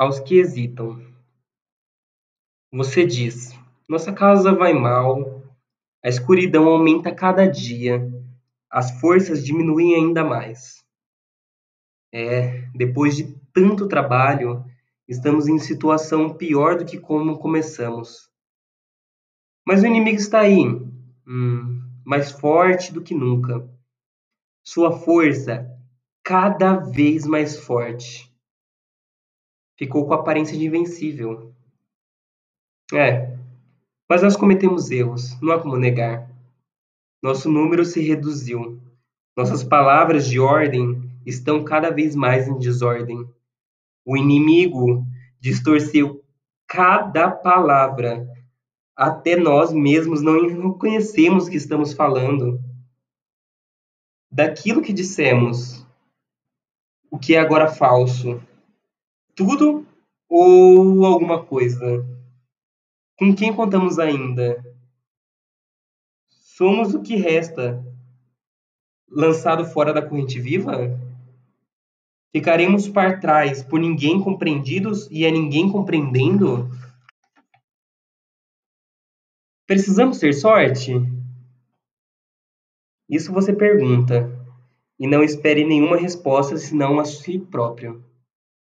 aos que hesitam. Você diz: Nossa casa vai mal, a escuridão aumenta cada dia, as forças diminuem ainda mais. É, depois de tanto trabalho, estamos em situação pior do que como começamos. Mas o inimigo está aí, hum, mais forte do que nunca. Sua força cada vez mais forte. Ficou com a aparência de invencível. É, mas nós cometemos erros, não há como negar. Nosso número se reduziu. Nossas palavras de ordem estão cada vez mais em desordem. O inimigo distorceu cada palavra. Até nós mesmos não reconhecemos que estamos falando. Daquilo que dissemos, o que é agora falso? Tudo ou alguma coisa? Com quem contamos ainda? Somos o que resta. Lançado fora da corrente viva? Ficaremos para trás por ninguém compreendidos e a ninguém compreendendo? Precisamos ter sorte? Isso você pergunta, e não espere nenhuma resposta senão a si próprio.